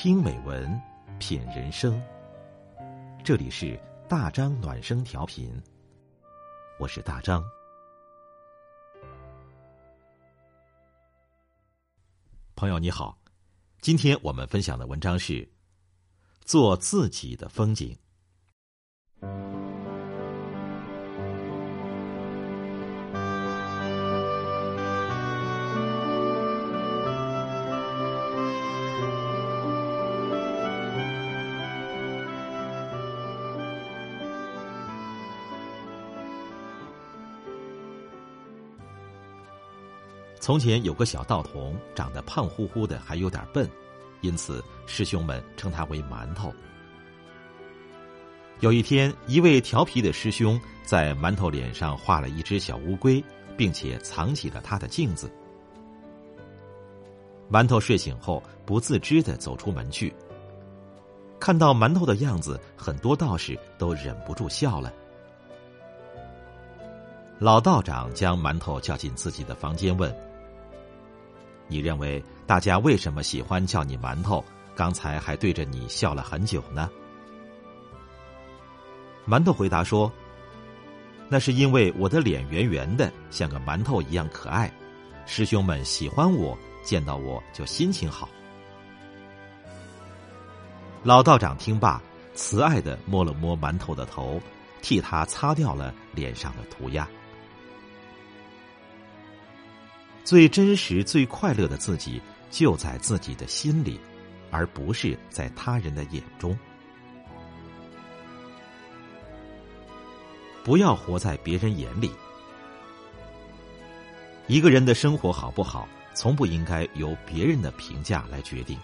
听美文，品人生。这里是大张暖声调频，我是大张。朋友你好，今天我们分享的文章是《做自己的风景》。从前有个小道童，长得胖乎乎的，还有点笨，因此师兄们称他为馒头。有一天，一位调皮的师兄在馒头脸上画了一只小乌龟，并且藏起了他的镜子。馒头睡醒后，不自知的走出门去。看到馒头的样子，很多道士都忍不住笑了。老道长将馒头叫进自己的房间，问。你认为大家为什么喜欢叫你馒头？刚才还对着你笑了很久呢。馒头回答说：“那是因为我的脸圆圆的，像个馒头一样可爱，师兄们喜欢我，见到我就心情好。”老道长听罢，慈爱的摸了摸馒头的头，替他擦掉了脸上的涂鸦。最真实、最快乐的自己，就在自己的心里，而不是在他人的眼中。不要活在别人眼里。一个人的生活好不好，从不应该由别人的评价来决定。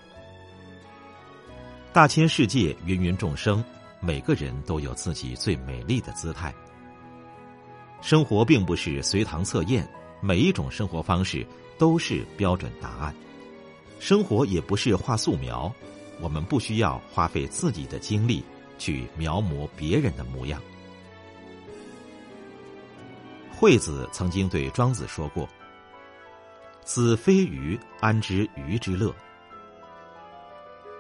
大千世界，芸芸众生，每个人都有自己最美丽的姿态。生活并不是随堂测验。每一种生活方式都是标准答案，生活也不是画素描，我们不需要花费自己的精力去描摹别人的模样。惠子曾经对庄子说过：“子非鱼，安知鱼之乐？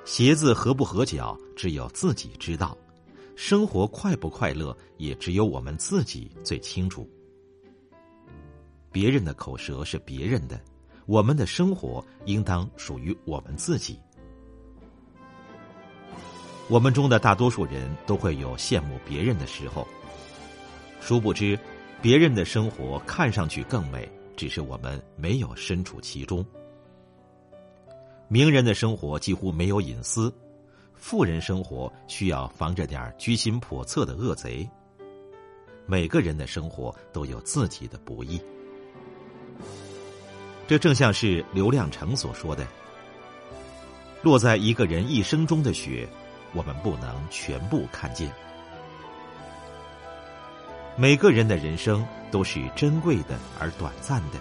鞋子合不合脚，只有自己知道；生活快不快乐，也只有我们自己最清楚。”别人的口舌是别人的，我们的生活应当属于我们自己。我们中的大多数人都会有羡慕别人的时候，殊不知，别人的生活看上去更美，只是我们没有身处其中。名人的生活几乎没有隐私，富人生活需要防着点居心叵测的恶贼。每个人的生活都有自己的不易。这正像是刘亮程所说的：“落在一个人一生中的雪，我们不能全部看见。每个人的人生都是珍贵的而短暂的，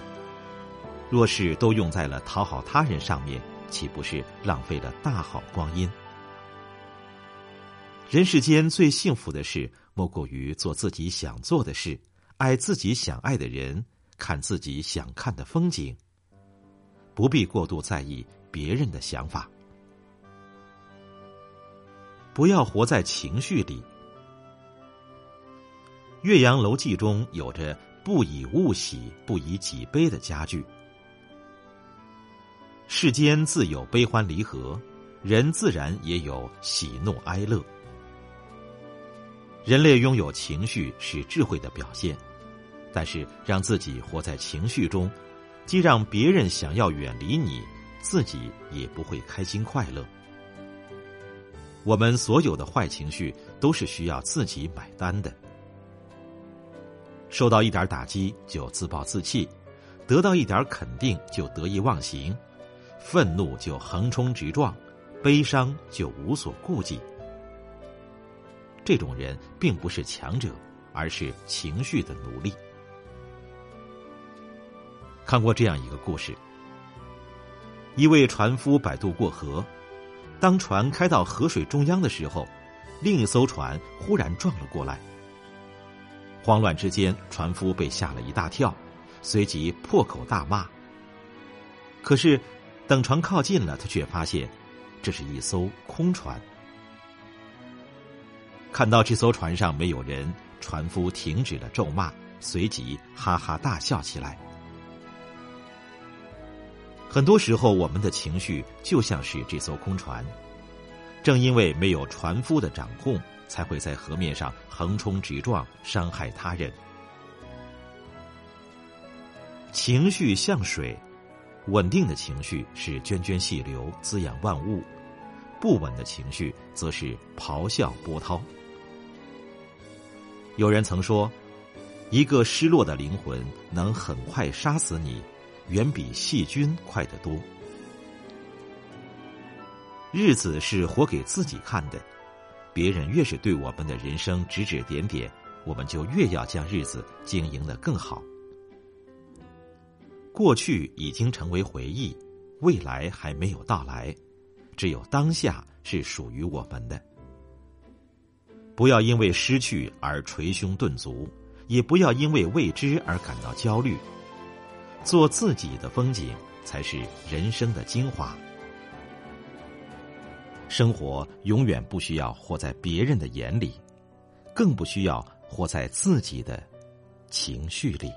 若是都用在了讨好他人上面，岂不是浪费了大好光阴？人世间最幸福的事，莫过于做自己想做的事，爱自己想爱的人，看自己想看的风景。”不必过度在意别人的想法，不要活在情绪里。《岳阳楼记》中有着“不以物喜，不以己悲”的佳句。世间自有悲欢离合，人自然也有喜怒哀乐。人类拥有情绪是智慧的表现，但是让自己活在情绪中。既让别人想要远离你，自己也不会开心快乐。我们所有的坏情绪都是需要自己买单的。受到一点打击就自暴自弃，得到一点肯定就得意忘形，愤怒就横冲直撞，悲伤就无所顾忌。这种人并不是强者，而是情绪的奴隶。看过这样一个故事：一位船夫摆渡过河，当船开到河水中央的时候，另一艘船忽然撞了过来。慌乱之间，船夫被吓了一大跳，随即破口大骂。可是，等船靠近了，他却发现，这是一艘空船。看到这艘船上没有人，船夫停止了咒骂，随即哈哈大笑起来。很多时候，我们的情绪就像是这艘空船，正因为没有船夫的掌控，才会在河面上横冲直撞，伤害他人。情绪像水，稳定的情绪是涓涓细流，滋养万物；不稳的情绪则是咆哮波涛。有人曾说，一个失落的灵魂能很快杀死你，远比细菌快得多。日子是活给自己看的，别人越是对我们的人生指指点点，我们就越要将日子经营的更好。过去已经成为回忆，未来还没有到来，只有当下是属于我们的。不要因为失去而捶胸顿足，也不要因为未知而感到焦虑。做自己的风景，才是人生的精华。生活永远不需要活在别人的眼里，更不需要活在自己的情绪里。